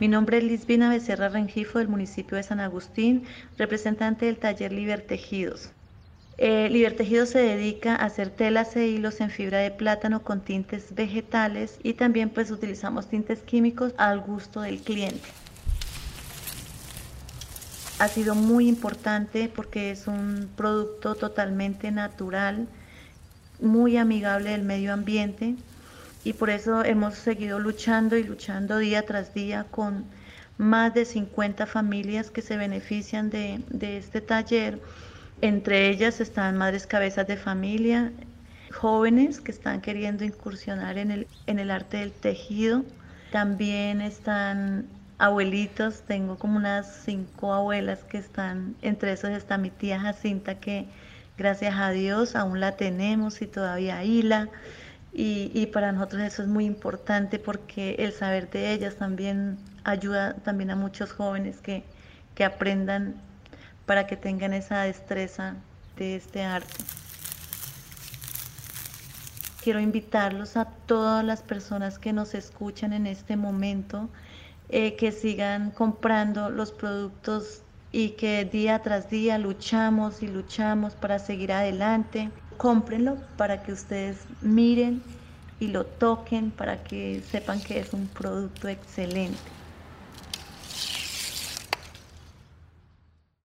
Mi nombre es Lisbina Becerra Rengifo del municipio de San Agustín, representante del taller Libertejidos. Eh, Libertejidos se dedica a hacer telas e hilos en fibra de plátano con tintes vegetales y también pues utilizamos tintes químicos al gusto del cliente. Ha sido muy importante porque es un producto totalmente natural, muy amigable del medio ambiente y por eso hemos seguido luchando y luchando día tras día con más de 50 familias que se benefician de, este taller. Entre ellas están madres cabezas de familia, jóvenes que están queriendo incursionar en el, en el arte del tejido. También están abuelitos, tengo como unas cinco abuelas que están, entre esos está mi tía Jacinta que gracias a Dios aún la tenemos y todavía hila. Y, para nosotros eso es muy importante porque el saber de ellas también ayuda también a muchos jóvenes que, que aprendan para que tengan esa destreza de este arte. Quiero invitarlos a todas las personas que nos escuchan en este momento eh, que sigan comprando los productos y que día tras día luchamos y luchamos para seguir adelante. Cómprenlo para que ustedes miren y lo toquen para que sepan que es un producto excelente.